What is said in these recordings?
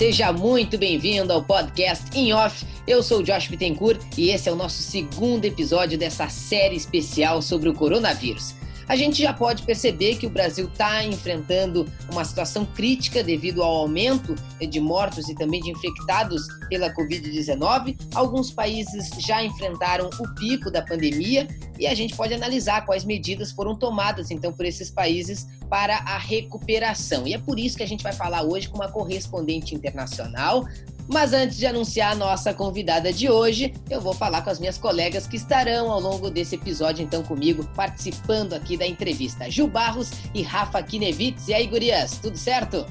seja muito bem-vindo ao podcast In Off. Eu sou o Josh Bittencourt e esse é o nosso segundo episódio dessa série especial sobre o coronavírus a gente já pode perceber que o Brasil está enfrentando uma situação crítica devido ao aumento de mortos e também de infectados pela Covid-19. Alguns países já enfrentaram o pico da pandemia e a gente pode analisar quais medidas foram tomadas então por esses países para a recuperação. E é por isso que a gente vai falar hoje com uma correspondente internacional, mas antes de anunciar a nossa convidada de hoje, eu vou falar com as minhas colegas que estarão ao longo desse episódio, então, comigo, participando aqui da entrevista. Ju Barros e Rafa Kinevitz. E aí, gurias, tudo certo?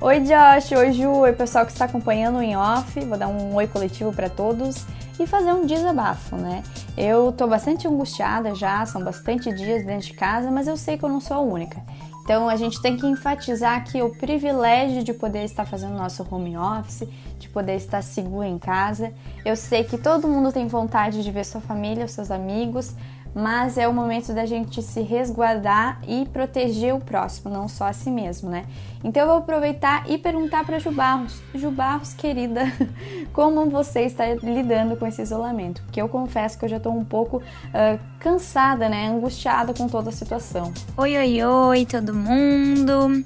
Oi, Josh. Oi, Ju. Oi, pessoal que está acompanhando em off. Vou dar um oi coletivo para todos e fazer um desabafo, né? Eu tô bastante angustiada já, são bastante dias dentro de casa, mas eu sei que eu não sou a única. Então a gente tem que enfatizar aqui o privilégio de poder estar fazendo nosso home office, de poder estar seguro em casa. Eu sei que todo mundo tem vontade de ver sua família, seus amigos, mas é o momento da gente se resguardar e proteger o próximo, não só a si mesmo, né? Então eu vou aproveitar e perguntar para Ju Barros, Ju Barros, querida, como você está lidando com esse isolamento? Porque eu confesso que eu já estou um pouco uh, cansada, né? Angustiada com toda a situação. Oi, oi, oi, todo mundo.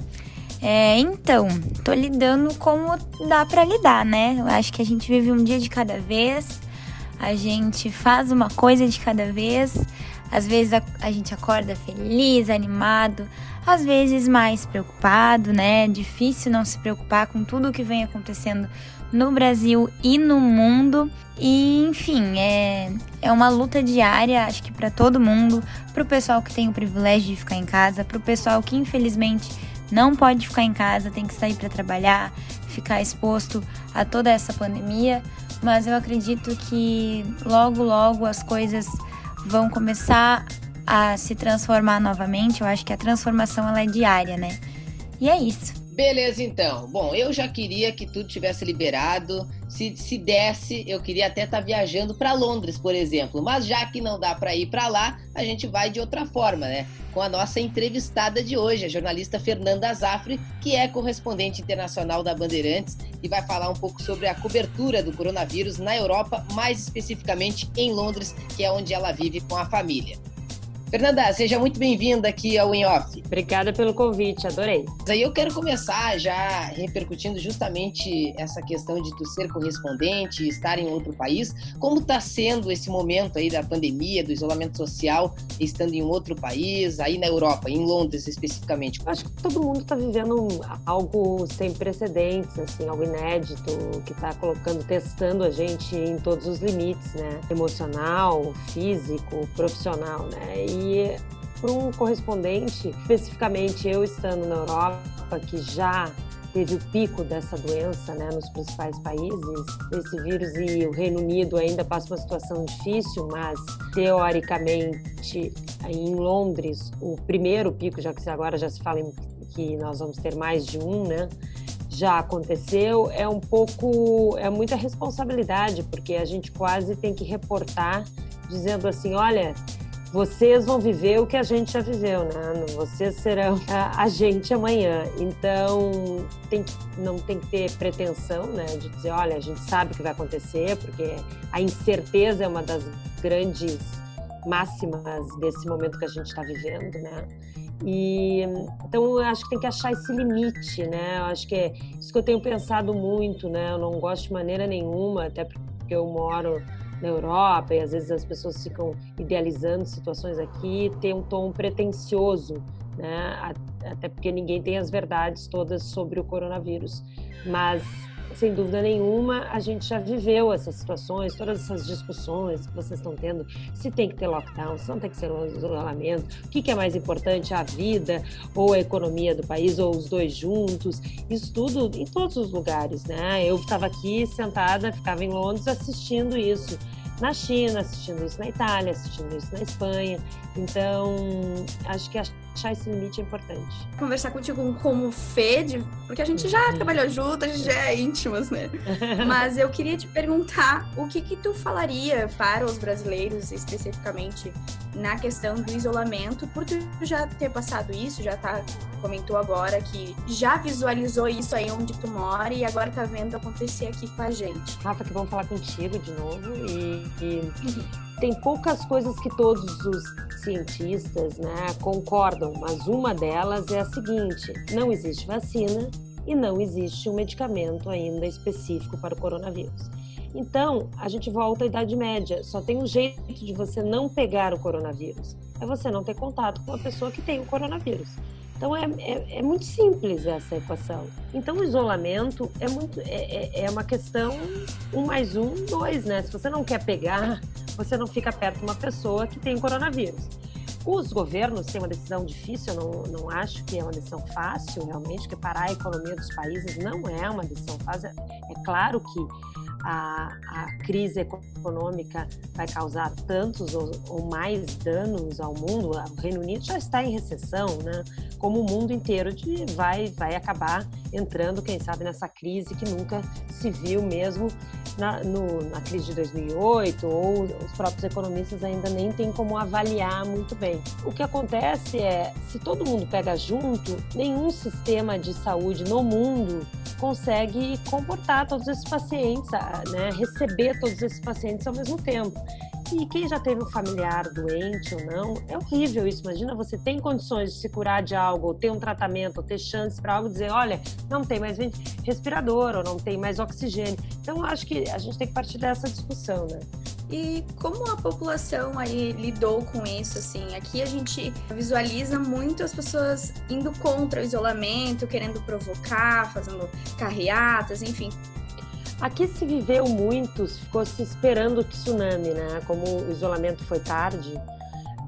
É, então, tô lidando como dá para lidar, né? Eu acho que a gente vive um dia de cada vez a gente faz uma coisa de cada vez. Às vezes a, a, gente acorda feliz, animado, às vezes mais preocupado, né? Difícil não se preocupar com tudo o que vem acontecendo no Brasil e no mundo. E, enfim, é, é uma luta diária, acho que para todo mundo, para o pessoal que tem o privilégio de ficar em casa, para o pessoal que infelizmente não pode ficar em casa, tem que sair para trabalhar, ficar exposto a toda essa pandemia mas eu acredito que logo, logo as coisas vão começar a se transformar novamente. Eu acho que a transformação ela é diária, né? E é isso. Beleza, então. Bom, eu já queria que tudo tivesse liberado. Se, se desse, eu queria até estar tá viajando para Londres, por exemplo. Mas já que não dá para ir para lá, a gente vai de outra forma, né? Com a nossa entrevistada de hoje, a jornalista Fernanda Zafre, que é correspondente internacional da Bandeirantes e vai falar um pouco sobre a cobertura do coronavírus na Europa, mais especificamente em Londres, que é onde ela vive com a família. Fernanda, seja muito bem-vinda aqui ao In Off. Obrigada pelo convite, adorei. Aí eu quero começar já repercutindo justamente essa questão de tu ser correspondente, estar em outro país. Como está sendo esse momento aí da pandemia, do isolamento social, estando em outro país, aí na Europa, em Londres especificamente? Acho que todo mundo está vivendo algo sem precedentes, assim, algo inédito, que está colocando, testando a gente em todos os limites, né? Emocional, físico, profissional, né? E e para um correspondente, especificamente eu estando na Europa, que já teve o pico dessa doença né, nos principais países, esse vírus e o Reino Unido ainda passa uma situação difícil, mas teoricamente em Londres o primeiro pico, já que agora já se fala que nós vamos ter mais de um, né? Já aconteceu, é um pouco, é muita responsabilidade, porque a gente quase tem que reportar dizendo assim, olha, vocês vão viver o que a gente já viveu, né? Vocês serão a, gente amanhã. Então, tem, não tem que ter pretensão, né? De dizer, olha, a gente sabe o que vai acontecer, porque a incerteza é uma das grandes máximas desse momento que a gente está vivendo, né? E então eu acho que tem que achar esse limite, né? Eu acho que é isso que eu tenho pensado muito, né? Eu não gosto de maneira nenhuma, até porque eu moro na Europa e às vezes as pessoas ficam idealizando situações aqui, tem um tom pretensioso, né? Até porque ninguém tem as verdades todas sobre o coronavírus. Mas sem dúvida nenhuma, a gente já viveu essas situações, todas essas discussões que vocês estão tendo, se tem que ter lockdown, se não tem que ser isolamento, o que é mais importante, a vida ou a economia do país, ou os dois juntos, isso tudo em todos os lugares, né? Eu estava aqui sentada, ficava em Londres assistindo isso na China, assistindo isso na Itália, assistindo isso na Espanha. Então, acho que achar esse limite é importante. Conversar contigo como Fê, porque a gente já trabalhou junto, a gente já é íntimas, né? Mas eu queria te perguntar o que que tu falaria para os brasileiros, especificamente na questão do isolamento, por tu já ter passado isso, já tá comentou agora que já visualizou isso aí onde tu mora e agora tá vendo acontecer aqui com a gente. Rafa, que vamos falar contigo de novo e, e tem poucas coisas que todos os cientistas né, concordam, mas uma delas é a seguinte: não existe vacina e não existe um medicamento ainda específico para o coronavírus. Então, a gente volta à Idade Média. Só tem um jeito de você não pegar o coronavírus: é você não ter contato com a pessoa que tem o coronavírus. Então é, é, é, muito simples essa equação. Então o isolamento é muito é, é, é uma questão um mais um, dois, né? Se você não quer pegar, você não fica perto de uma pessoa que tem coronavírus. Os governos têm uma decisão difícil, eu não, não acho que é uma decisão fácil, realmente, que parar a economia dos países não é uma decisão fácil. É claro que a, a crise econômica vai causar tantos ou, ou, mais danos ao mundo, o Reino Unido já está em recessão, né? Como o mundo inteiro de, vai, vai acabar entrando, quem sabe, nessa crise que nunca se viu mesmo na, no, na crise de 2008, ou os próprios economistas ainda nem têm como avaliar muito bem. O que acontece é, se todo mundo pega junto, nenhum sistema de saúde no mundo consegue comportar todos esses pacientes, né, receber todos esses pacientes ao mesmo tempo. E quem já teve um familiar doente ou não, é horrível isso. Imagina você tem condições de se curar de algo, ou ter um tratamento, ou ter chance para algo, dizer, olha, não tem mais respirador, ou não tem mais oxigênio. Então, acho que a gente tem que partir dessa discussão, né? E como a população aí lidou com isso, assim? Aqui a gente visualiza muito as pessoas indo contra o isolamento, querendo provocar, fazendo carreatas, enfim. Aqui se viveu muito, ficou se esperando o tsunami, né? Como o isolamento foi tarde,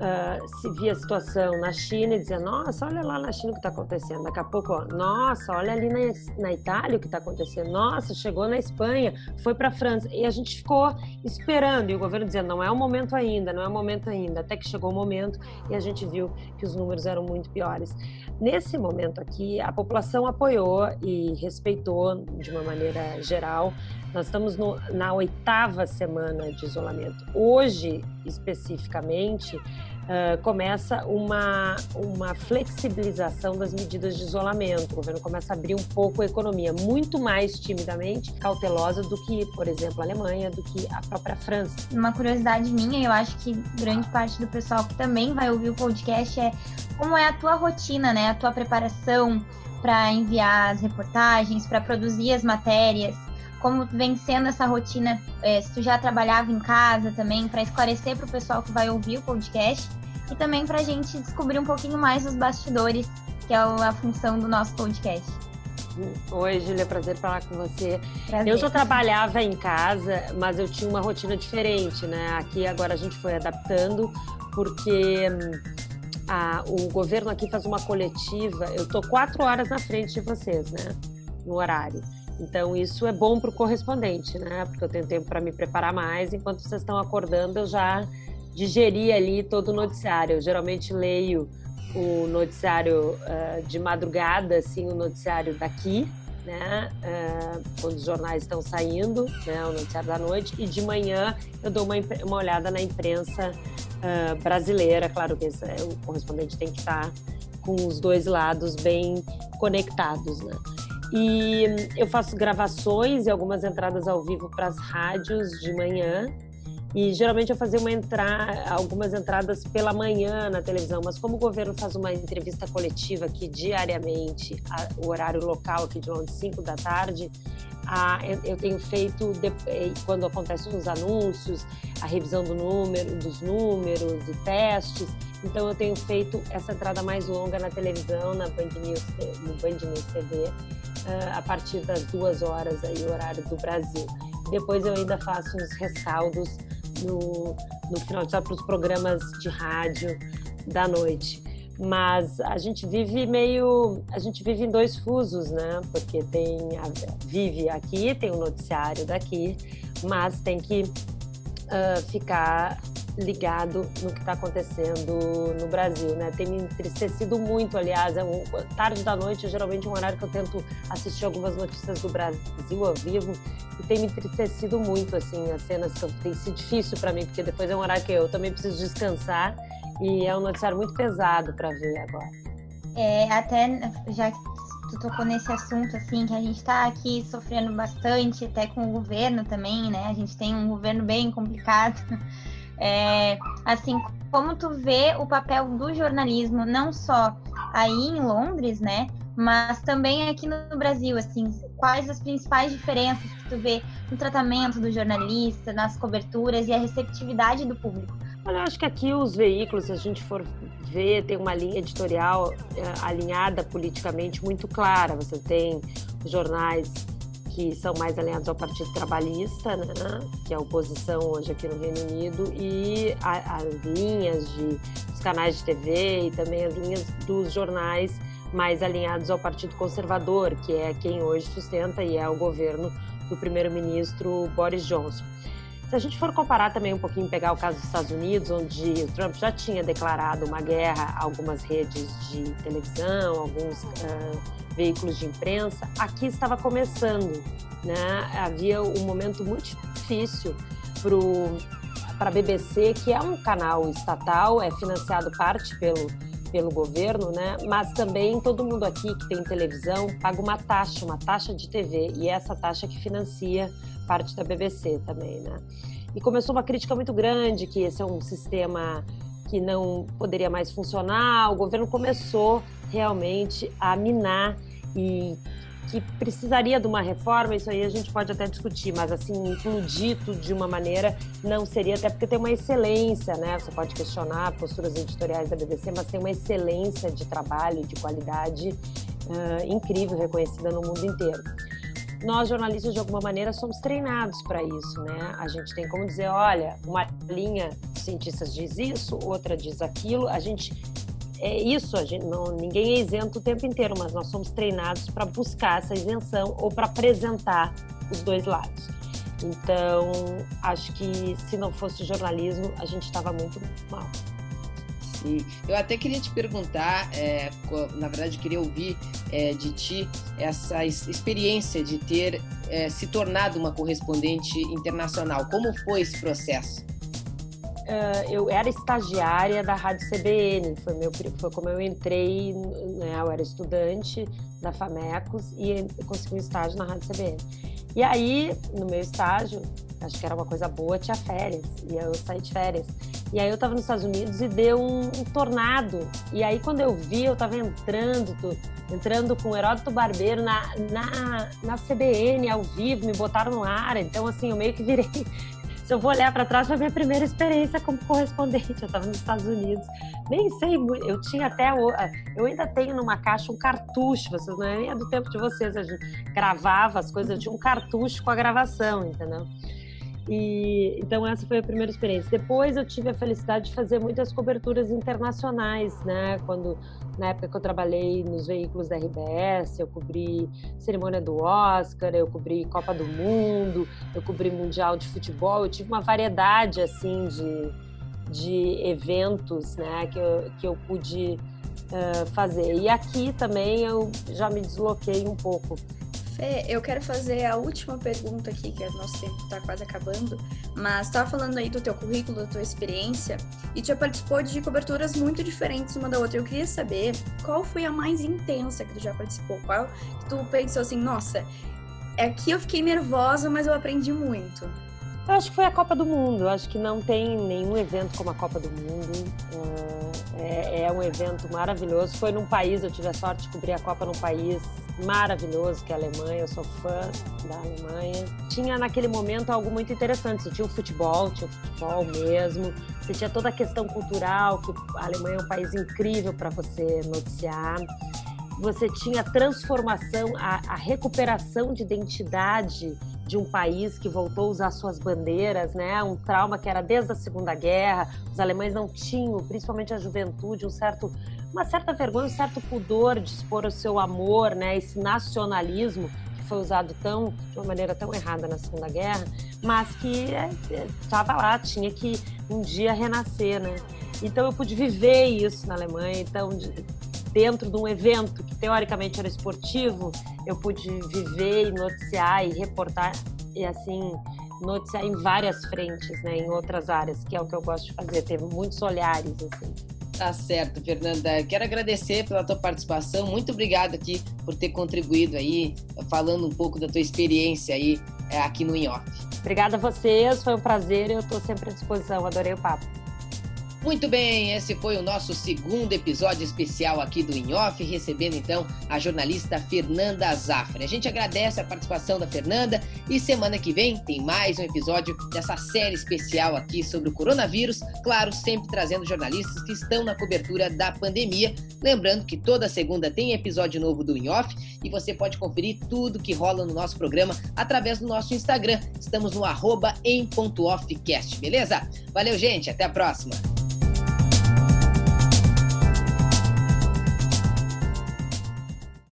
uh, se via a situação na China e dizia, nossa, olha lá na China o que está acontecendo. Daqui a pouco, ó, nossa, olha ali na, na Itália o que está acontecendo. Nossa, chegou na Espanha, foi para a França. E a gente ficou esperando, e o governo dizia, não é o momento ainda, não é o momento ainda. Até que chegou o momento e a gente viu que os números eram muito piores. Nesse momento aqui, a população apoiou e respeitou de uma maneira geral nós estamos no, na oitava semana de isolamento. Hoje, especificamente, uh, começa uma, uma flexibilização das medidas de isolamento. O governo começa a abrir um pouco a economia, muito mais timidamente, cautelosa do que, por exemplo, a Alemanha, do que a própria França. Uma curiosidade minha, eu acho que grande parte do pessoal que também vai ouvir o podcast é como é a tua rotina, né? A tua preparação para enviar as reportagens, para produzir as matérias como vem sendo essa rotina, é, se tu já trabalhava em casa também, para esclarecer para o pessoal que vai ouvir o podcast e também para a gente descobrir um pouquinho mais os bastidores, que é a função do nosso podcast. Oi, Júlia, prazer falar com você. Prazer. Eu já trabalhava em casa, mas eu tinha uma rotina diferente, né? Aqui agora a gente foi adaptando, porque hum, a, o governo aqui faz uma coletiva. Eu tô quatro horas na frente de vocês, né? No horário. Então, isso é bom para o correspondente, né? Porque eu tenho tempo para me preparar mais. Enquanto vocês estão acordando, eu já digeri ali todo o noticiário. Eu geralmente leio o noticiário uh, de madrugada, assim, o noticiário daqui, né? Uh, quando os jornais estão saindo, né? O noticiário da noite. E de manhã eu dou uma, uma olhada na imprensa uh, brasileira. Claro que esse, o correspondente tem que estar com os dois lados bem conectados, né? E eu faço gravações e algumas entradas ao vivo para as rádios de manhã. E geralmente eu fazia uma entra... algumas entradas pela manhã na televisão, mas como o governo faz uma entrevista coletiva aqui diariamente, a... o horário local aqui de 11, 5 da tarde, a... eu tenho feito, de... Eh, quando acontecem os anúncios, a revisão do número, dos números e testes, então eu tenho feito essa entrada mais longa na televisão, na Band News, no Band News TV, uh, a partir das duas horas aí, horário do Brasil. Depois eu ainda faço uns rescaldos no, no final de para os programas de rádio da noite. Mas a gente vive meio. A gente vive em dois fusos, né? Porque tem. Vive aqui, tem o um noticiário daqui, mas tem que uh, ficar ligado no que está acontecendo no Brasil, né? Tem me entristecido muito, aliás, é um, tarde da noite, é geralmente um horário que eu tento assistir algumas notícias do Brasil ao vivo e tem me entristecido muito, assim, as cenas tem sido difícil para mim, porque depois é um horário que eu também preciso descansar e é um noticiário muito pesado para ver agora. É, até já que tu tocou nesse assunto, assim, que a gente está aqui sofrendo bastante, até com o governo também, né? A gente tem um governo bem complicado. É, assim, como tu vê o papel do jornalismo, não só aí em Londres, né? Mas também aqui no Brasil, assim, quais as principais diferenças que tu vê no tratamento do jornalista, nas coberturas e a receptividade do público? Olha, eu acho que aqui os veículos, se a gente for ver, tem uma linha editorial é, alinhada politicamente muito clara. Você tem jornais que são mais alinhados ao Partido Trabalhista, né, que é a oposição hoje aqui no Reino Unido, e a, as linhas de, dos canais de TV e também as linhas dos jornais mais alinhados ao Partido Conservador, que é quem hoje sustenta e é o governo do primeiro-ministro Boris Johnson. Se a gente for comparar também um pouquinho, pegar o caso dos Estados Unidos, onde o Trump já tinha declarado uma guerra a algumas redes de televisão, alguns uh, veículos de imprensa, aqui estava começando. Né? Havia um momento muito difícil para a BBC, que é um canal estatal, é financiado parte pelo, pelo governo, né? mas também todo mundo aqui que tem televisão paga uma taxa, uma taxa de TV, e é essa taxa que financia parte da BBC também, né? E começou uma crítica muito grande que esse é um sistema que não poderia mais funcionar. O governo começou realmente a minar e que precisaria de uma reforma, isso aí a gente pode até discutir, mas assim, tudo de uma maneira não seria, até porque tem uma excelência, né? Você pode questionar posturas editoriais da BBC, mas tem uma excelência de trabalho, de qualidade uh, incrível, reconhecida no mundo inteiro nós jornalistas de alguma maneira somos treinados para isso, né? A gente tem como dizer, olha, uma linha de cientistas diz isso, outra diz aquilo, a gente é isso, a gente não, ninguém é isento o tempo inteiro, mas nós somos treinados para buscar essa isenção ou para apresentar os dois lados. Então, acho que se não fosse jornalismo, a gente estava muito mal. Sim. Eu até queria te perguntar, é, na verdade, queria ouvir é, de ti essa experiência de ter é, se tornado uma correspondente internacional. Como foi esse processo? Uh, eu era estagiária da Rádio CBN, foi, meu, foi como eu entrei, né, eu era estudante da FAMECOS e consegui um estágio na Rádio CBN. E aí, no meu estágio, acho que era uma coisa boa, tinha férias, e eu saí de férias. E aí eu estava nos Estados Unidos e deu um, um, tornado. E aí quando eu vi, eu estava entrando, entrando com o Heródoto Barbeiro na, na, na CBN ao vivo, me botaram no ar. Então assim, eu meio que virei se eu vou olhar para trás, foi a minha primeira experiência como correspondente. Eu estava nos Estados Unidos, nem sei muito. Eu tinha até. Eu ainda tenho numa caixa um cartucho, vocês não é nem do tempo de vocês. A gente gravava as coisas, eu tinha um cartucho com a gravação, entendeu? E, então essa foi a primeira experiência. Depois eu tive a felicidade de fazer muitas coberturas internacionais, né? Quando na época que eu trabalhei nos veículos da RBS, eu cobri cerimônia do Oscar, eu cobri Copa do Mundo, eu cobri Mundial de Futebol, eu tive uma variedade assim de, de eventos, né? Que eu, que eu pude uh, fazer. E aqui também eu já me desloquei um pouco Fê, eu quero fazer a última pergunta aqui, que o nosso tempo está quase acabando, mas estava falando aí do teu currículo, da tua experiência, e já participou de coberturas muito diferentes uma da outra. Eu queria saber qual foi a mais intensa que tu já participou, qual que tu pensou assim, nossa, aqui eu fiquei nervosa, mas eu aprendi muito. Eu acho que foi a Copa do Mundo. Eu acho que não tem nenhum evento como a Copa do Mundo. É, é, um evento maravilhoso. Foi num país, eu tive a sorte de cobrir a Copa num país maravilhoso, que é a Alemanha. Eu sou fã da Alemanha. Tinha naquele momento algo muito interessante. Você tinha o futebol, tinha o futebol mesmo. Você tinha toda a questão cultural, que a Alemanha é um país incrível para você noticiar você tinha a transformação, a, a, recuperação de identidade de um país que voltou a usar suas bandeiras, né? Um trauma que era desde a Segunda Guerra. Os alemães não tinham, principalmente a juventude, um certo, uma certa vergonha, um certo pudor de expor o seu amor, né? Esse nacionalismo que foi usado tão, de uma maneira tão errada na Segunda Guerra, mas que estava é, é lá, tinha que um dia renascer, né? Então eu pude viver isso na Alemanha, então dentro de um evento que teoricamente era esportivo, eu pude viver e noticiar e reportar e assim noticiar em várias frentes, né, em outras áreas, que é o que eu gosto de fazer, ter muitos olhares assim. Tá certo, Fernanda. Quero agradecer pela tua participação. Muito obrigado aqui por ter contribuído aí, falando um pouco da tua experiência aí é, aqui no INOF. Obrigada a vocês, foi um prazer. Eu estou sempre à disposição. Adorei o papo. Muito bem, esse foi o nosso segundo episódio especial aqui do InOff, recebendo então a jornalista Fernanda Zafra. A gente agradece a participação da Fernanda e semana que vem tem mais um episódio dessa série especial aqui sobre o coronavírus, claro, sempre trazendo jornalistas que estão na cobertura da pandemia. Lembrando que toda segunda tem episódio novo do InOff e você pode conferir tudo que rola no nosso programa através do nosso Instagram. Estamos no arroba em.offcast, beleza? Valeu, gente, até a próxima!